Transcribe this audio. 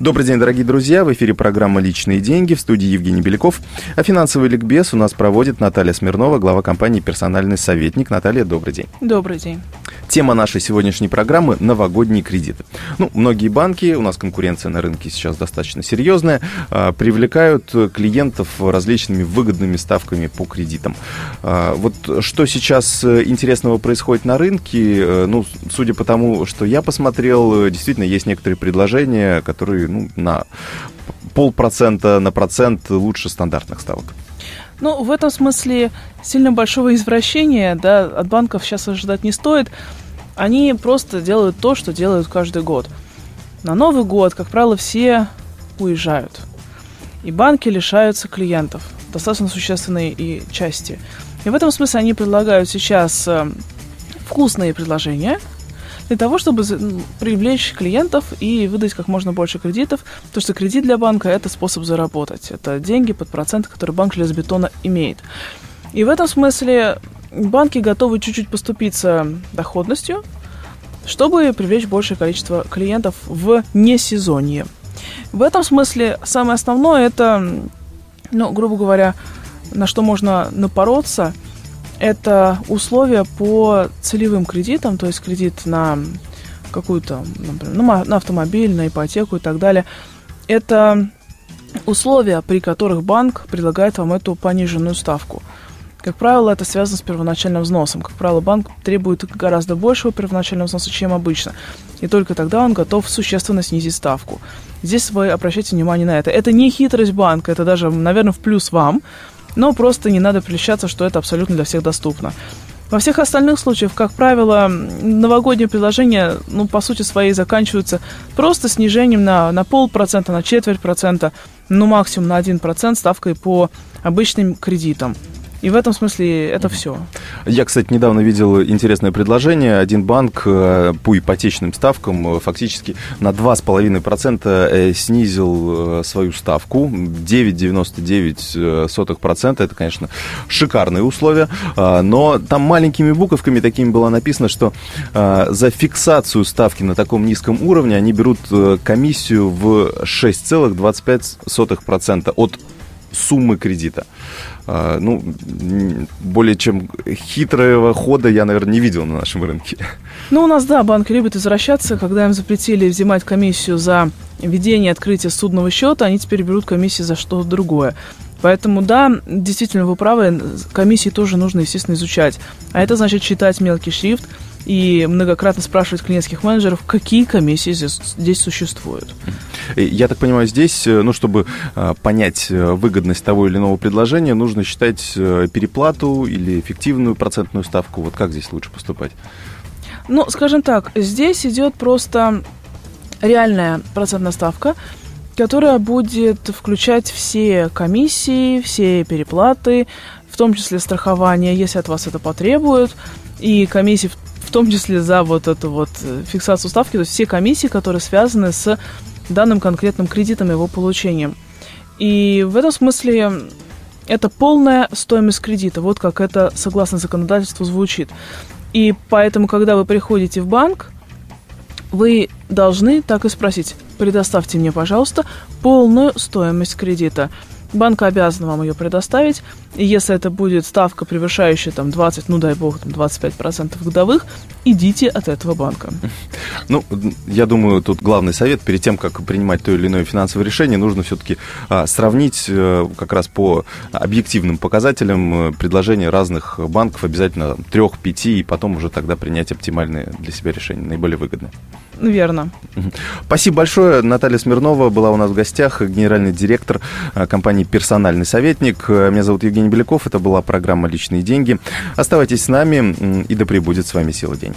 Добрый день, дорогие друзья. В эфире программа «Личные деньги» в студии Евгений Беляков. А финансовый ликбез у нас проводит Наталья Смирнова, глава компании «Персональный советник». Наталья, добрый день. Добрый день. Тема нашей сегодняшней программы – новогодние кредиты. Ну, многие банки, у нас конкуренция на рынке сейчас достаточно серьезная, а, привлекают клиентов различными выгодными ставками по кредитам. А, вот что сейчас интересного происходит на рынке, э, ну, судя по тому, что я посмотрел, действительно есть некоторые предложения, которые ну, на полпроцента на процент лучше стандартных ставок. Ну, в этом смысле сильно большого извращения да, от банков сейчас ожидать не стоит. Они просто делают то, что делают каждый год. На Новый год, как правило, все уезжают. И банки лишаются клиентов, достаточно существенной и части. И в этом смысле они предлагают сейчас э, вкусные предложения – для того, чтобы привлечь клиентов и выдать как можно больше кредитов, потому что кредит для банка – это способ заработать. Это деньги под проценты, которые банк железобетона имеет. И в этом смысле банки готовы чуть-чуть поступиться доходностью, чтобы привлечь большее количество клиентов в несезонье. В этом смысле самое основное это, ну, грубо говоря, на что можно напороться – это условия по целевым кредитам, то есть кредит на какую-то, например, на автомобиль, на ипотеку и так далее. Это условия, при которых банк предлагает вам эту пониженную ставку. Как правило, это связано с первоначальным взносом. Как правило, банк требует гораздо большего первоначального взноса, чем обычно. И только тогда он готов существенно снизить ставку. Здесь вы обращайте внимание на это. Это не хитрость банка, это даже, наверное, в плюс вам, но просто не надо прельщаться, что это абсолютно для всех доступно. Во всех остальных случаях, как правило, новогодние предложения, ну, по сути своей, заканчиваются просто снижением на, на полпроцента, на четверть процента, ну, максимум на один процент ставкой по обычным кредитам. И в этом смысле это все. Я, кстати, недавно видел интересное предложение. Один банк э, по ипотечным ставкам э, фактически на 2,5% э, снизил свою ставку. 9,99%. Это, конечно, шикарные условия. Но там маленькими буковками такими было написано, что за фиксацию ставки на таком низком уровне они берут комиссию в 6,25% от суммы кредита. А, ну, более чем хитрого хода я, наверное, не видел на нашем рынке. Ну, у нас, да, банки любят извращаться. Когда им запретили взимать комиссию за ведение открытия судного счета, они теперь берут комиссию за что-то другое. Поэтому, да, действительно, вы правы, комиссии тоже нужно, естественно, изучать. А это значит читать мелкий шрифт, и многократно спрашивать клиентских менеджеров, какие комиссии здесь, здесь существуют. Я так понимаю, здесь, э, ну, чтобы э, понять э, выгодность того или иного предложения, нужно считать переплату или эффективную процентную ставку. Вот как здесь лучше поступать? Ну, скажем так, здесь идет просто реальная процентная ставка, которая будет включать все комиссии, все переплаты, в том числе страхование, если от вас это потребуют, и комиссии в том числе за вот эту вот э, фиксацию ставки, то есть все комиссии, которые связаны с данным конкретным кредитом его получением. И в этом смысле это полная стоимость кредита, вот как это согласно законодательству звучит. И поэтому, когда вы приходите в банк, вы должны так и спросить, предоставьте мне, пожалуйста, полную стоимость кредита. Банк обязан вам ее предоставить. И если это будет ставка, превышающая там 20, ну дай бог, там 25% годовых, идите от этого банка. Ну, я думаю, тут главный совет, перед тем, как принимать то или иное финансовое решение, нужно все-таки а, сравнить а, как раз по объективным показателям э, предложения разных банков, обязательно трех, пяти, и потом уже тогда принять оптимальное для себя решение, наиболее выгодное. Верно. Спасибо большое. Наталья Смирнова была у нас в гостях, генеральный директор а, компании «Персональный советник». Э, меня зовут Евгений Беляков. Это была программа «Личные деньги». Оставайтесь с нами, и да пребудет с вами сила денег.